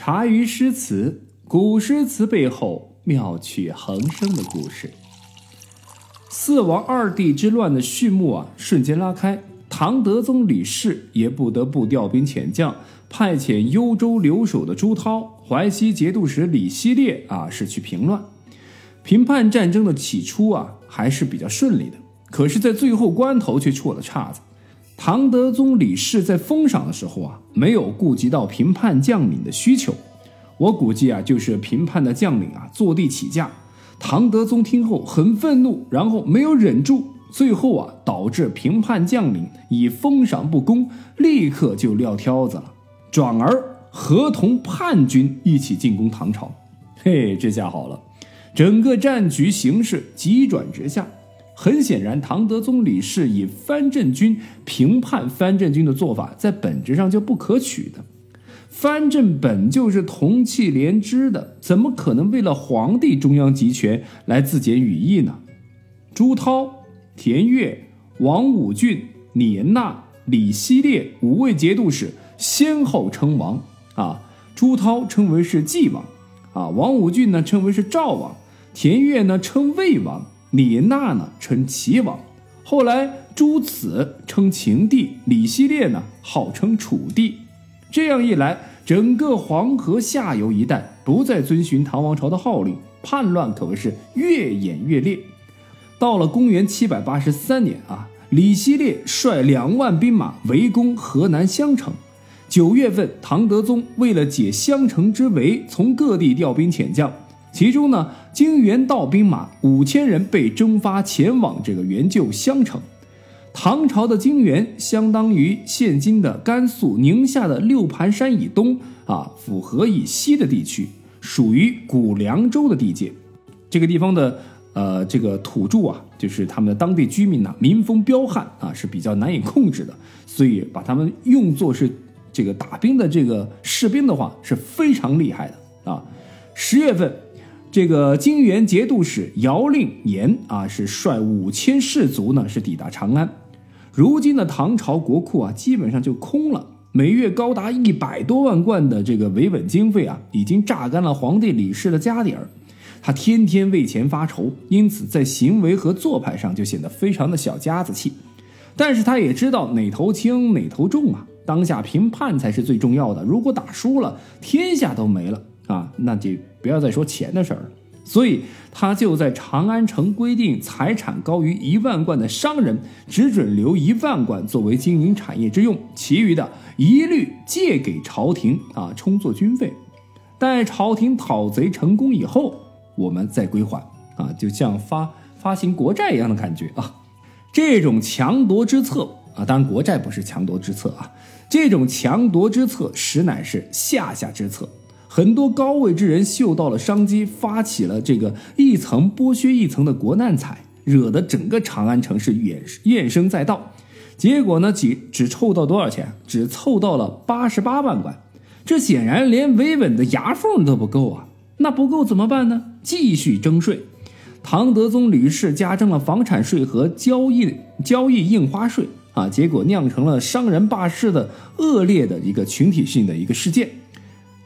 茶余诗词，古诗词背后妙趣横生的故事。四王二帝之乱的序幕啊，瞬间拉开。唐德宗李氏也不得不调兵遣将，派遣幽州留守的朱涛、淮西节度使李希烈啊，是去平乱。平叛战争的起初啊，还是比较顺利的。可是，在最后关头却出了岔子。唐德宗李氏在封赏的时候啊，没有顾及到平叛将领的需求。我估计啊，就是平叛的将领啊坐地起价。唐德宗听后很愤怒，然后没有忍住，最后啊导致平叛将领以封赏不公，立刻就撂挑子了，转而合同叛军一起进攻唐朝。嘿，这下好了，整个战局形势急转直下。很显然，唐德宗李氏以藩镇军平叛藩镇军的做法，在本质上就不可取的。藩镇本就是同气连枝的，怎么可能为了皇帝中央集权来自检羽翼呢？朱涛、田悦、王武俊、李延纳、李希烈五位节度使先后称王啊。朱涛称为是纪王啊，王武俊呢称为是赵王，田悦呢称魏王。李娜呢称齐王，后来朱子称秦帝，李希烈呢号称楚帝。这样一来，整个黄河下游一带不再遵循唐王朝的号令，叛乱可谓是越演越烈。到了公元七百八十三年啊，李希烈率两万兵马围攻河南襄城。九月份，唐德宗为了解襄城之围，从各地调兵遣将。其中呢，金元道兵马五千人被征发前往这个援救襄城。唐朝的金元相当于现今的甘肃宁夏的六盘山以东啊，府河以西的地区，属于古凉州的地界。这个地方的呃这个土著啊，就是他们的当地居民呐，民风彪悍啊，是比较难以控制的，所以把他们用作是这个打兵的这个士兵的话，是非常厉害的啊。十月份。这个金元节度使姚令言啊，是率五千士卒呢，是抵达长安。如今的唐朝国库啊，基本上就空了，每月高达一百多万贯的这个维稳经费啊，已经榨干了皇帝李氏的家底儿。他天天为钱发愁，因此在行为和做派上就显得非常的小家子气。但是他也知道哪头轻哪头重啊，当下平叛才是最重要的。如果打输了，天下都没了。啊，那就不要再说钱的事儿了。所以他就在长安城规定，财产高于一万贯的商人只准留一万贯作为经营产业之用，其余的一律借给朝廷啊，充作军费。待朝廷讨贼成功以后，我们再归还啊，就像发发行国债一样的感觉啊。这种强夺之策啊，当然国债不是强夺之策啊，这种强夺之策实乃是下下之策。很多高位之人嗅到了商机，发起了这个一层剥削一层的国难财，惹得整个长安城市怨怨声载道。结果呢，只只凑到多少钱？只凑到了八十八万贯。这显然连维稳的牙缝都不够啊！那不够怎么办呢？继续征税。唐德宗李氏加征了房产税和交易交易印花税啊，结果酿成了商人罢市的恶劣的一个群体性的一个事件。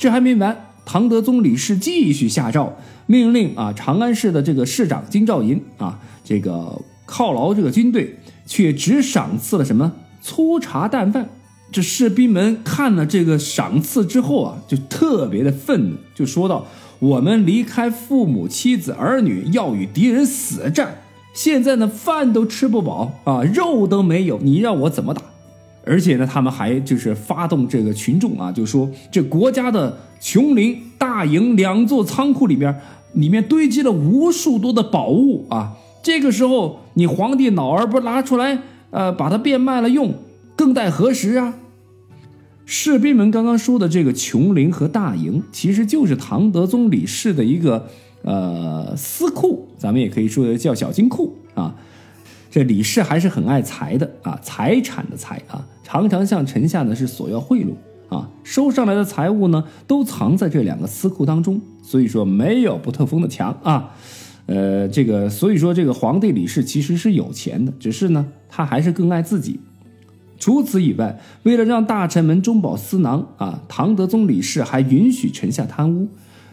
这还没完，唐德宗李氏继续下诏，命令啊长安市的这个市长金兆银啊，这个犒劳这个军队，却只赏赐了什么粗茶淡饭。这士兵们看了这个赏赐之后啊，就特别的愤怒，就说道：“我们离开父母、妻子、儿女，要与敌人死战，现在呢饭都吃不饱啊，肉都没有，你让我怎么打？”而且呢，他们还就是发动这个群众啊，就说这国家的琼林、大营两座仓库里边，里面堆积了无数多的宝物啊。这个时候，你皇帝脑儿不拿出来，呃，把它变卖了用，更待何时啊？士兵们刚刚说的这个琼林和大营，其实就是唐德宗李氏的一个呃私库，咱们也可以说叫小金库啊。这李氏还是很爱财的啊，财产的财啊，常常向臣下呢是索要贿赂啊，收上来的财物呢都藏在这两个私库当中，所以说没有不透风的墙啊，呃，这个所以说这个皇帝李氏其实是有钱的，只是呢他还是更爱自己。除此以外，为了让大臣们中饱私囊啊，唐德宗李氏还允许臣下贪污。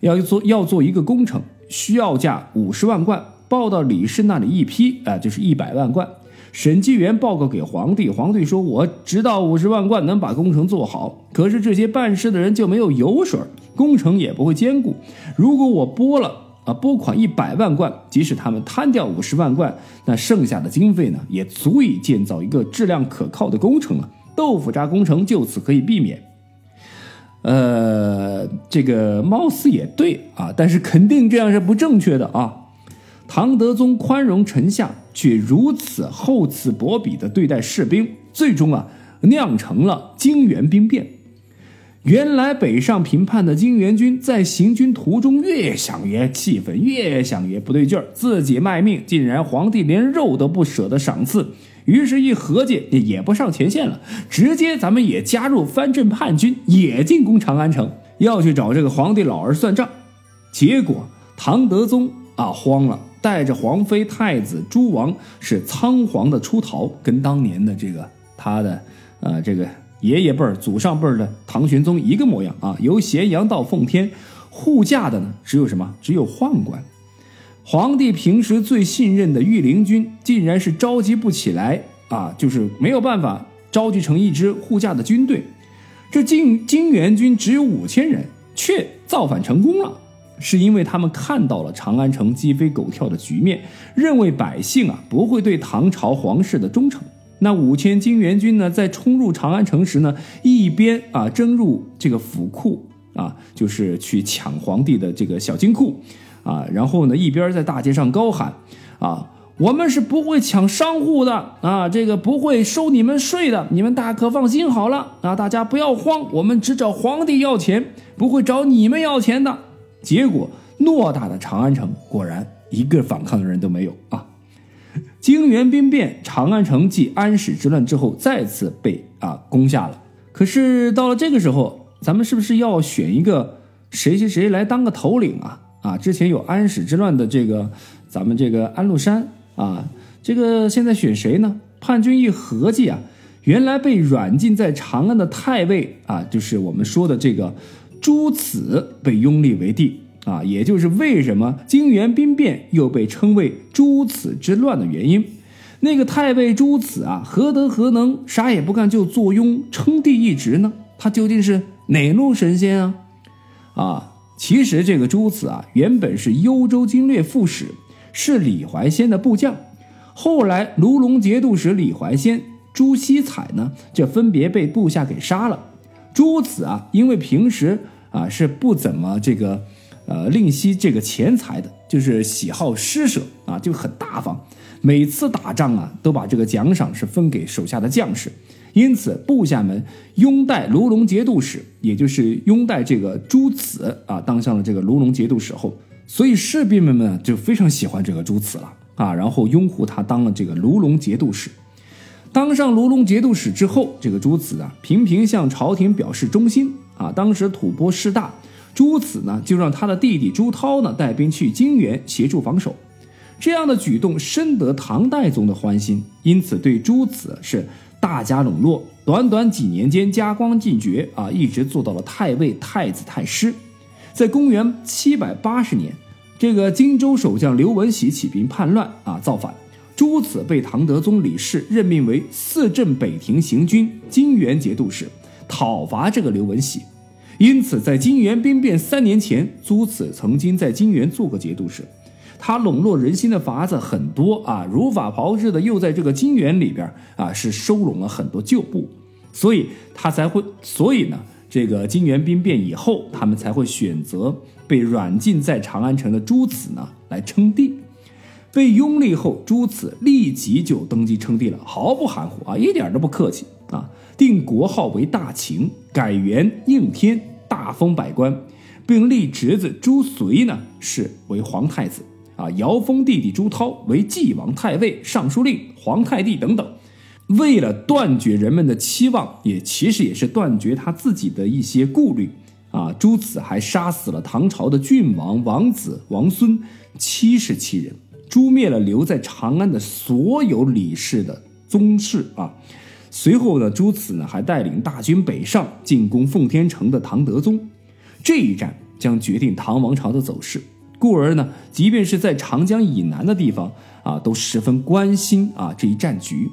要做要做一个工程，需要价五十万贯，报到李氏那里一批啊，就是一百万贯。审计员报告给皇帝，皇帝说：“我知道五十万贯能把工程做好，可是这些办事的人就没有油水，工程也不会坚固。如果我拨了啊拨款一百万贯，即使他们贪掉五十万贯，那剩下的经费呢，也足以建造一个质量可靠的工程了。豆腐渣工程就此可以避免。”呃，这个貌似也对啊，但是肯定这样是不正确的啊。唐德宗宽容臣下，却如此厚此薄彼的对待士兵，最终啊酿成了泾原兵变。原来北上平叛的泾原军，在行军途中越想越气愤，越想越不对劲儿，自己卖命，竟然皇帝连肉都不舍得赏赐。于是，一合计也不上前线了，直接咱们也加入藩镇叛军，也进攻长安城，要去找这个皇帝老儿算账。结果，唐德宗啊慌了，带着皇妃、太子、诸王是仓皇的出逃，跟当年的这个他的呃这个爷爷辈儿、祖上辈儿的唐玄宗一个模样啊。由咸阳到奉天护驾的呢，只有什么？只有宦官。皇帝平时最信任的御林军，竟然是召集不起来啊！就是没有办法召集成一支护驾的军队。这金金元军只有五千人，却造反成功了，是因为他们看到了长安城鸡飞狗跳的局面，认为百姓啊不会对唐朝皇室的忠诚。那五千金元军呢，在冲入长安城时呢，一边啊争入这个府库啊，就是去抢皇帝的这个小金库。啊，然后呢，一边在大街上高喊：“啊，我们是不会抢商户的啊，这个不会收你们税的，你们大可放心好了啊，大家不要慌，我们只找皇帝要钱，不会找你们要钱的。”结果，偌大的长安城果然一个反抗的人都没有啊！泾原兵变，长安城继安史之乱之后再次被啊攻下了。可是到了这个时候，咱们是不是要选一个谁谁谁来当个头领啊？啊，之前有安史之乱的这个，咱们这个安禄山啊，这个现在选谁呢？叛军一合计啊，原来被软禁在长安的太尉啊，就是我们说的这个朱泚被拥立为帝啊，也就是为什么泾原兵变又被称为朱泚之乱的原因。那个太尉朱泚啊，何德何能，啥也不干就坐拥称帝一职呢？他究竟是哪路神仙啊？啊？其实这个朱子啊，原本是幽州经略副使，是李怀仙的部将。后来卢龙节度使李怀仙、朱熙彩呢，就分别被部下给杀了。朱子啊，因为平时啊是不怎么这个呃吝惜这个钱财的，就是喜好施舍啊，就很大方。每次打仗啊，都把这个奖赏是分给手下的将士。因此，部下们拥戴卢龙节度使，也就是拥戴这个朱泚啊，当上了这个卢龙节度使后，所以士兵们们就非常喜欢这个朱泚了啊，然后拥护他当了这个卢龙节度使。当上卢龙节度使之后，这个朱泚啊，频频向朝廷表示忠心啊。当时吐蕃势大，朱泚呢就让他的弟弟朱涛呢带兵去泾原协助防守，这样的举动深得唐代宗的欢心，因此对朱泚是。大家笼络，短短几年间加官进爵啊，一直做到了太尉、太子、太师。在公元七百八十年，这个荆州守将刘文喜起兵叛乱啊，造反。朱子被唐德宗李氏任命为四镇北庭行军泾原节度使，讨伐这个刘文喜。因此，在金元兵变三年前，朱子曾经在金元做过节度使。他笼络人心的法子很多啊，如法炮制的又在这个金元里边啊，是收拢了很多旧部，所以他才会，所以呢，这个金元兵变以后，他们才会选择被软禁在长安城的朱子呢来称帝。被拥立后，朱子立即就登基称帝了，毫不含糊啊，一点都不客气啊，定国号为大秦，改元应天，大封百官，并立侄子朱绥呢是为皇太子。啊，遥封弟弟朱涛为继王太尉、尚书令、皇太帝等等，为了断绝人们的期望，也其实也是断绝他自己的一些顾虑。啊，朱子还杀死了唐朝的郡王、王子、王孙七十七人，诛灭了留在长安的所有李氏的宗室啊。随后呢，朱此呢还带领大军北上进攻奉天城的唐德宗。这一战将决定唐王朝的走势。故而呢，即便是在长江以南的地方啊，都十分关心啊这一战局。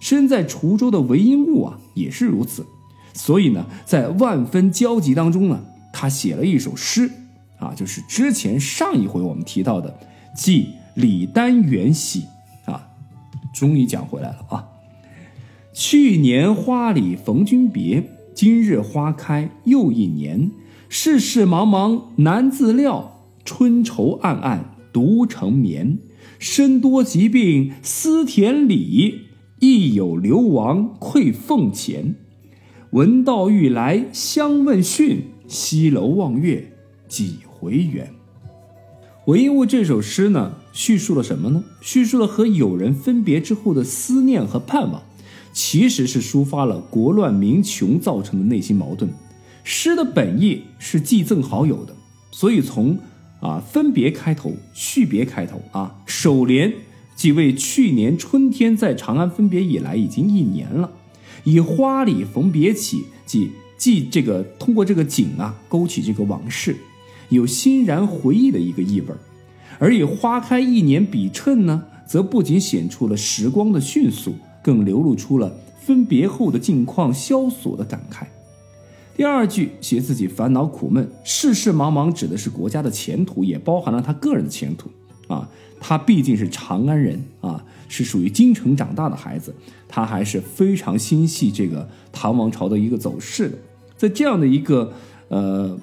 身在滁州的韦应物啊，也是如此。所以呢，在万分焦急当中呢，他写了一首诗啊，就是之前上一回我们提到的《记李丹元喜》啊，终于讲回来了啊。去年花里逢君别，今日花开又一年。世事茫茫难自料，春愁暗暗独成眠。身多疾病思田里，亦有流亡愧俸钱。闻道欲来相问讯，西楼望月几回圆。韦应物这首诗呢，叙述了什么呢？叙述了和友人分别之后的思念和盼望。其实是抒发了国乱民穷造成的内心矛盾。诗的本意是寄赠好友的，所以从啊分别开头，续别开头啊，首联即为去年春天在长安分别以来已经一年了，以花里逢别起，即即这个通过这个景啊勾起这个往事，有欣然回忆的一个意味儿而以花开一年比衬呢，则不仅显出了时光的迅速。更流露出了分别后的境况萧索的感慨。第二句写自己烦恼苦闷，世事茫茫，指的是国家的前途，也包含了他个人的前途。啊，他毕竟是长安人啊，是属于京城长大的孩子，他还是非常心系这个唐王朝的一个走势的。在这样的一个呃，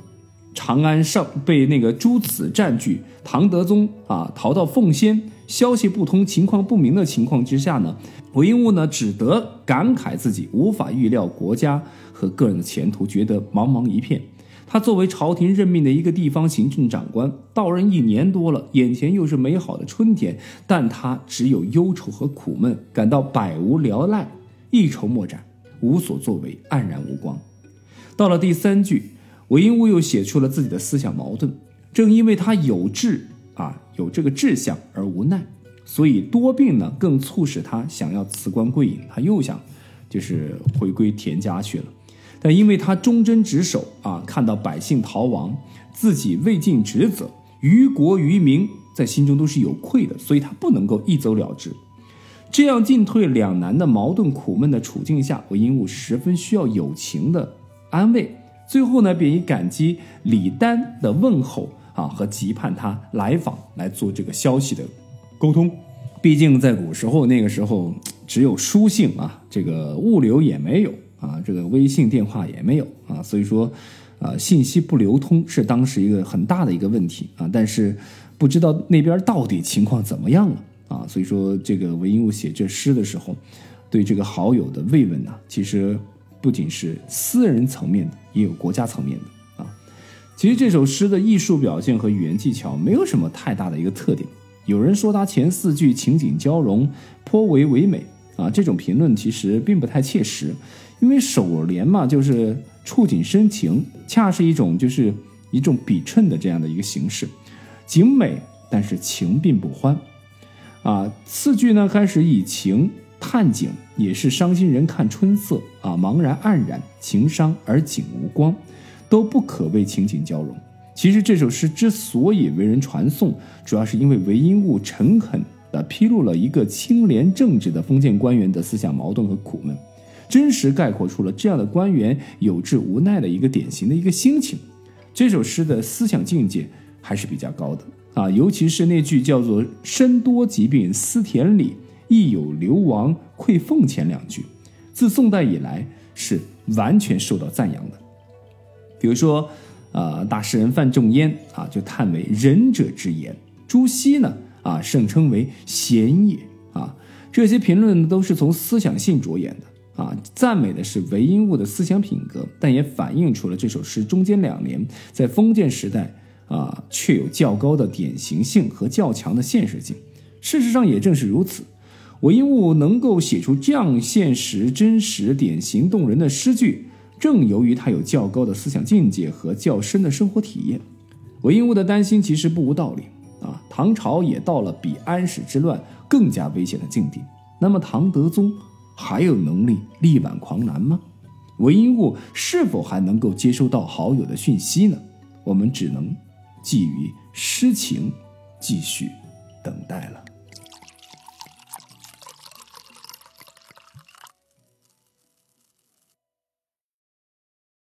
长安上被那个朱子占据，唐德宗啊逃到奉先，消息不通，情况不明的情况之下呢？韦应物呢，只得感慨自己无法预料国家和个人的前途，觉得茫茫一片。他作为朝廷任命的一个地方行政长官，到任一年多了，眼前又是美好的春天，但他只有忧愁和苦闷，感到百无聊赖，一筹莫展，无所作为，黯然无光。到了第三句，韦应物又写出了自己的思想矛盾。正因为他有志啊，有这个志向而无奈。所以多病呢，更促使他想要辞官归隐，他又想，就是回归田家去了。但因为他忠贞职守啊，看到百姓逃亡，自己未尽职责，于国于民，在心中都是有愧的，所以他不能够一走了之。这样进退两难的矛盾苦闷的处境下，韦应物十分需要友情的安慰。最后呢，便以感激李丹的问候啊和急盼他来访来做这个消息的。沟通，毕竟在古时候那个时候只有书信啊，这个物流也没有啊，这个微信电话也没有啊，所以说，啊，信息不流通是当时一个很大的一个问题啊。但是不知道那边到底情况怎么样了啊，所以说这个韦应物写这诗的时候，对这个好友的慰问呢，其实不仅是私人层面的，也有国家层面的啊。其实这首诗的艺术表现和语言技巧没有什么太大的一个特点。有人说他前四句情景交融，颇为唯美啊。这种评论其实并不太切实，因为首联嘛就是触景生情，恰是一种就是一种比衬的这样的一个形式，景美但是情并不欢啊。次句呢开始以情探景，也是伤心人看春色啊，茫然黯然，情伤而景无光，都不可谓情景交融。其实这首诗之所以为人传颂，主要是因为韦应物诚恳地披露了一个清廉正直的封建官员的思想矛盾和苦闷，真实概括出了这样的官员有志无奈的一个典型的一个心情。这首诗的思想境界还是比较高的啊，尤其是那句叫做“身多疾病思田里，亦有流亡愧俸钱”两句，自宋代以来是完全受到赞扬的。比如说。呃，大诗人范仲淹啊，就叹为仁者之言；朱熹呢，啊，盛称为贤也。啊，这些评论都是从思想性着眼的啊，赞美的是韦应物的思想品格，但也反映出了这首诗中间两联在封建时代啊，却有较高的典型性和较强的现实性。事实上，也正是如此，韦应物能够写出这样现实、真实、典型、动人的诗句。正由于他有较高的思想境界和较深的生活体验，韦应物的担心其实不无道理啊。唐朝也到了比安史之乱更加危险的境地，那么唐德宗还有能力力挽狂澜吗？韦应物是否还能够接收到好友的讯息呢？我们只能寄予诗情，继续等待了。